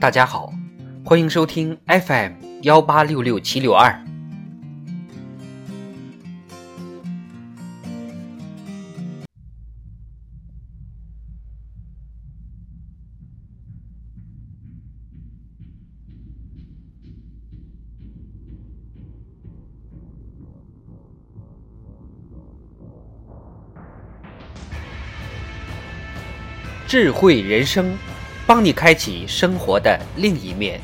大家好，欢迎收听 FM 幺八六六七六二。智慧人生，帮你开启生活的另一面。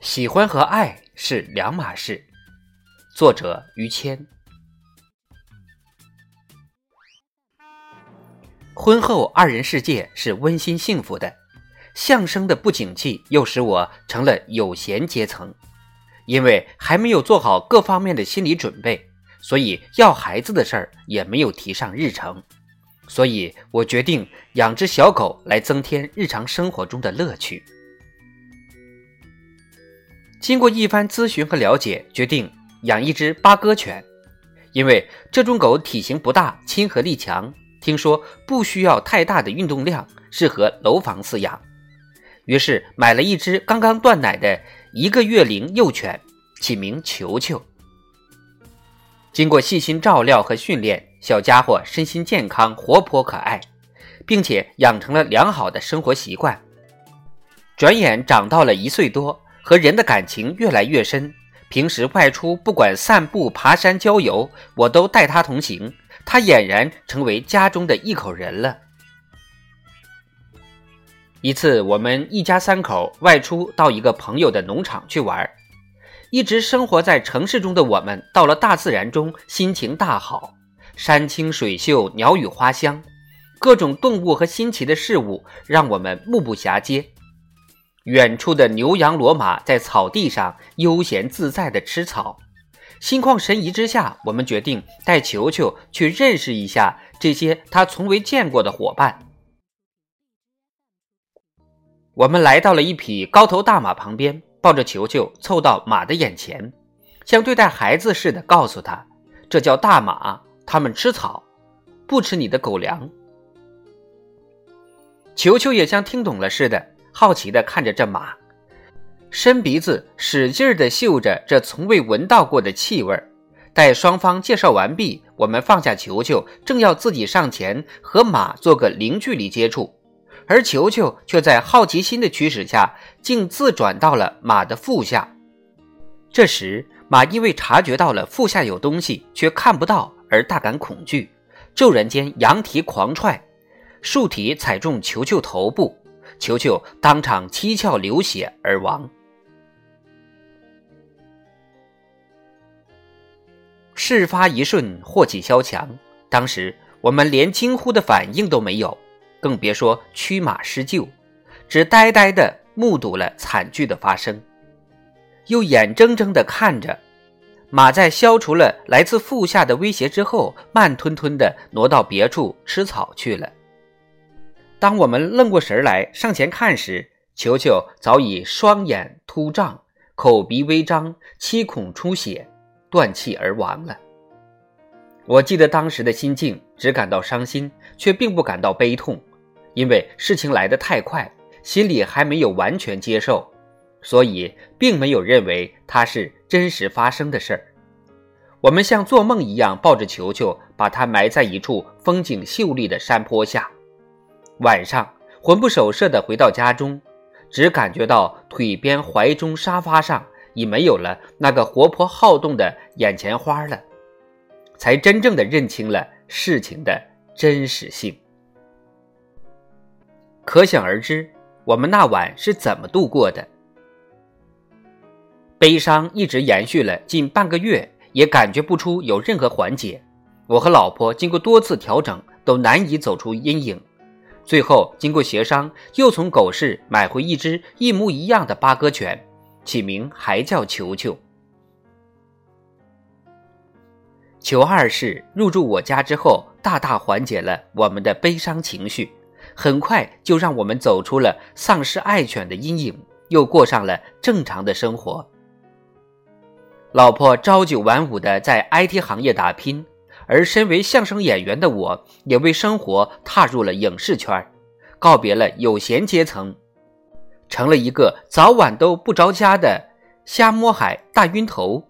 喜欢和爱是两码事。作者：于谦。婚后二人世界是温馨幸福的。相声的不景气又使我成了有闲阶层，因为还没有做好各方面的心理准备，所以要孩子的事儿也没有提上日程。所以我决定养只小狗来增添日常生活中的乐趣。经过一番咨询和了解，决定养一只八哥犬，因为这种狗体型不大，亲和力强，听说不需要太大的运动量，适合楼房饲养。于是买了一只刚刚断奶的一个月龄幼犬，起名球球。经过细心照料和训练，小家伙身心健康、活泼可爱，并且养成了良好的生活习惯。转眼长到了一岁多，和人的感情越来越深。平时外出不管散步、爬山、郊游，我都带它同行，它俨然成为家中的一口人了。一次，我们一家三口外出到一个朋友的农场去玩。一直生活在城市中的我们，到了大自然中，心情大好。山清水秀，鸟语花香，各种动物和新奇的事物让我们目不暇接。远处的牛羊骡马在草地上悠闲自在地吃草。心旷神怡之下，我们决定带球球去认识一下这些他从未见过的伙伴。我们来到了一匹高头大马旁边，抱着球球凑到马的眼前，像对待孩子似的告诉他：“这叫大马，它们吃草，不吃你的狗粮。”球球也像听懂了似的，好奇地看着这马，伸鼻子使劲地嗅着这从未闻到过的气味。待双方介绍完毕，我们放下球球，正要自己上前和马做个零距离接触。而球球却在好奇心的驱使下，竟自转到了马的腹下。这时，马因为察觉到了腹下有东西，却看不到，而大感恐惧，骤然间扬蹄狂踹，竖蹄踩中球球头部，球球当场七窍流血而亡。事发一瞬，祸起萧墙。当时我们连惊呼的反应都没有。更别说驱马施救，只呆呆地目睹了惨剧的发生，又眼睁睁地看着马在消除了来自腹下的威胁之后，慢吞吞地挪到别处吃草去了。当我们愣过神来上前看时，球球早已双眼突胀，口鼻微张，七孔出血，断气而亡了。我记得当时的心境，只感到伤心，却并不感到悲痛。因为事情来得太快，心里还没有完全接受，所以并没有认为它是真实发生的事儿。我们像做梦一样抱着球球，把它埋在一处风景秀丽的山坡下。晚上魂不守舍地回到家中，只感觉到腿边怀中沙发上已没有了那个活泼好动的眼前花了，才真正的认清了事情的真实性。可想而知，我们那晚是怎么度过的？悲伤一直延续了近半个月，也感觉不出有任何缓解。我和老婆经过多次调整，都难以走出阴影。最后经过协商，又从狗市买回一只一模一样的八哥犬，起名还叫球球。球二世入住我家之后，大大缓解了我们的悲伤情绪。很快就让我们走出了丧失爱犬的阴影，又过上了正常的生活。老婆朝九晚五的在 IT 行业打拼，而身为相声演员的我，也为生活踏入了影视圈，告别了有闲阶层，成了一个早晚都不着家的瞎摸海大晕头。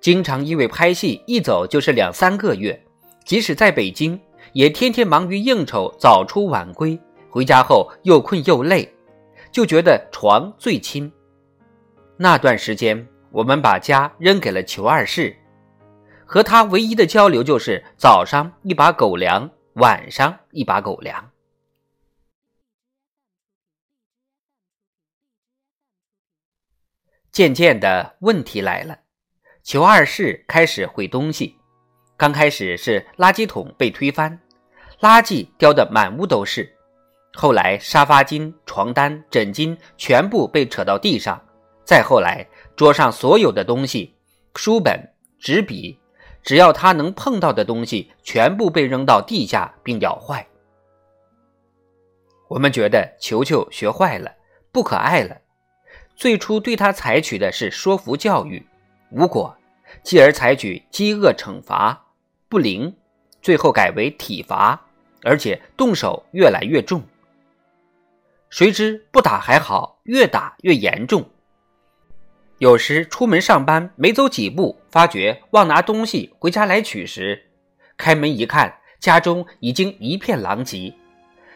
经常因为拍戏一走就是两三个月，即使在北京，也天天忙于应酬，早出晚归，回家后又困又累，就觉得床最亲。那段时间。我们把家扔给了裘二世，和他唯一的交流就是早上一把狗粮，晚上一把狗粮。渐渐的问题来了，裘二世开始毁东西。刚开始是垃圾桶被推翻，垃圾掉得满屋都是；后来沙发巾、床单、枕巾全部被扯到地上，再后来。桌上所有的东西，书本、纸笔，只要他能碰到的东西，全部被扔到地下并咬坏。我们觉得球球学坏了，不可爱了。最初对他采取的是说服教育，无果；继而采取饥饿惩罚，不灵；最后改为体罚，而且动手越来越重。谁知不打还好，越打越严重。有时出门上班没走几步，发觉忘拿东西回家来取时，开门一看，家中已经一片狼藉，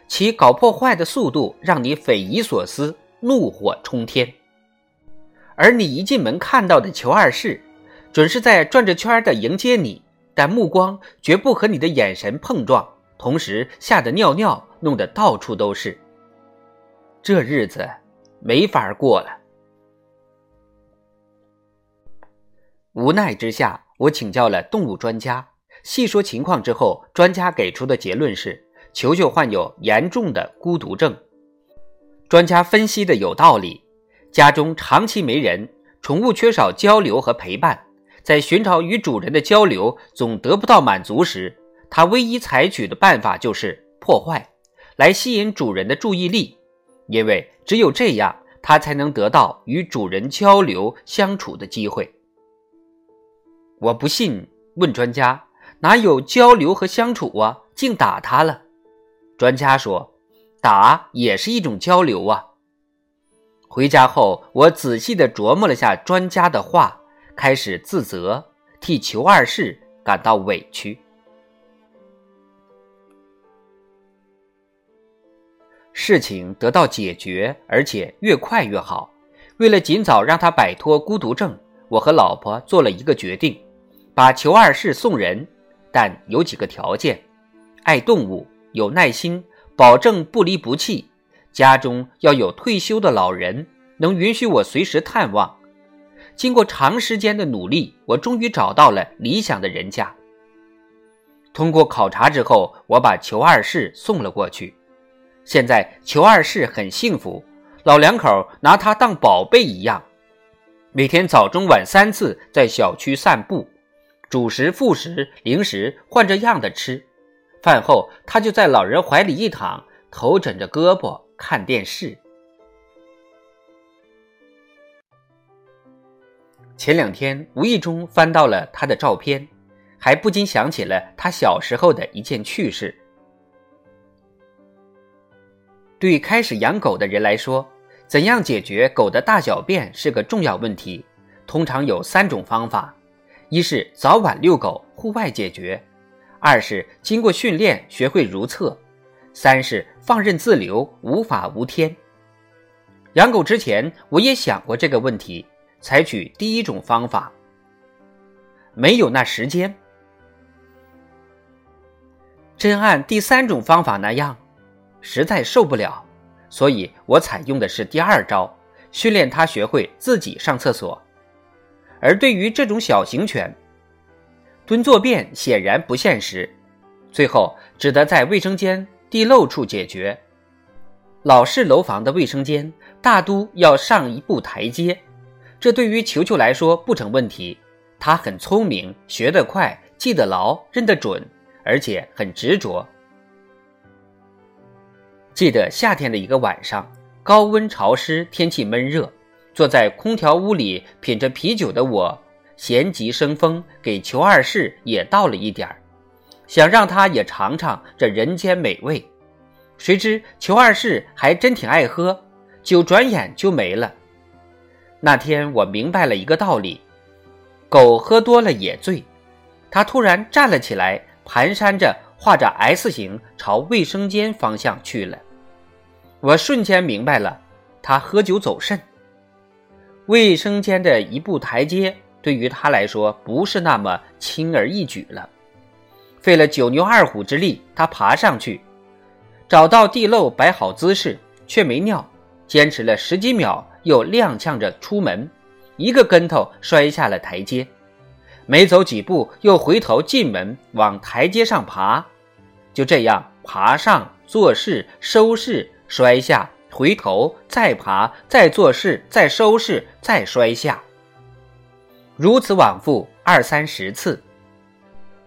其搞破坏的速度让你匪夷所思，怒火冲天。而你一进门看到的裘二世，准是在转着圈的迎接你，但目光绝不和你的眼神碰撞，同时吓得尿尿，弄得到处都是。这日子没法过了。无奈之下，我请教了动物专家，细说情况之后，专家给出的结论是：球球患有严重的孤独症。专家分析的有道理，家中长期没人，宠物缺少交流和陪伴，在寻找与主人的交流总得不到满足时，他唯一采取的办法就是破坏，来吸引主人的注意力，因为只有这样，他才能得到与主人交流相处的机会。我不信，问专家哪有交流和相处啊？竟打他了。专家说，打也是一种交流啊。回家后，我仔细的琢磨了下专家的话，开始自责，替裘二世感到委屈。事情得到解决，而且越快越好。为了尽早让他摆脱孤独症，我和老婆做了一个决定。把裘二世送人，但有几个条件：爱动物，有耐心，保证不离不弃。家中要有退休的老人，能允许我随时探望。经过长时间的努力，我终于找到了理想的人家。通过考察之后，我把裘二世送了过去。现在裘二世很幸福，老两口拿他当宝贝一样，每天早中晚三次在小区散步。主食、副食、零食换着样的吃，饭后他就在老人怀里一躺，头枕着胳膊看电视。前两天无意中翻到了他的照片，还不禁想起了他小时候的一件趣事。对开始养狗的人来说，怎样解决狗的大小便是个重要问题，通常有三种方法。一是早晚遛狗，户外解决；二是经过训练学会如厕；三是放任自流，无法无天。养狗之前，我也想过这个问题，采取第一种方法，没有那时间。真按第三种方法那样，实在受不了，所以我采用的是第二招，训练它学会自己上厕所。而对于这种小型犬，蹲坐便显然不现实，最后只得在卫生间地漏处解决。老式楼房的卫生间大都要上一步台阶，这对于球球来说不成问题。他很聪明，学得快，记得牢，认得准，而且很执着。记得夏天的一个晚上，高温潮湿，天气闷热，坐在空调屋里品着啤酒的我，闲极生风，给裘二世也倒了一点儿，想让他也尝尝这人间美味。谁知裘二世还真挺爱喝，酒转眼就没了。那天我明白了一个道理：狗喝多了也醉。他突然站了起来，蹒跚着画着 S 形朝卫生间方向去了。我瞬间明白了，他喝酒走肾。卫生间的一步台阶对于他来说不是那么轻而易举了，费了九牛二虎之力，他爬上去，找到地漏，摆好姿势，却没尿，坚持了十几秒。又踉跄着出门，一个跟头摔下了台阶，没走几步又回头进门往台阶上爬，就这样爬上做事收拾摔下回头再爬再做事再收拾再摔下，如此往复二三十次，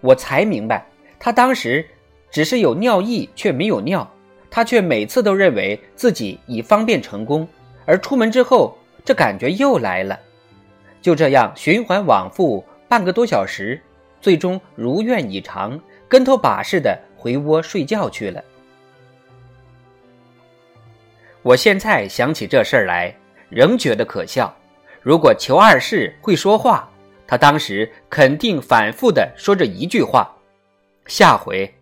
我才明白他当时只是有尿意却没有尿，他却每次都认为自己已方便成功。而出门之后，这感觉又来了，就这样循环往复半个多小时，最终如愿以偿，跟头把式的回窝睡觉去了。我现在想起这事儿来，仍觉得可笑。如果裘二世会说话，他当时肯定反复的说着一句话：“下回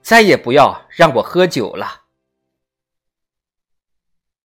再也不要让我喝酒了。”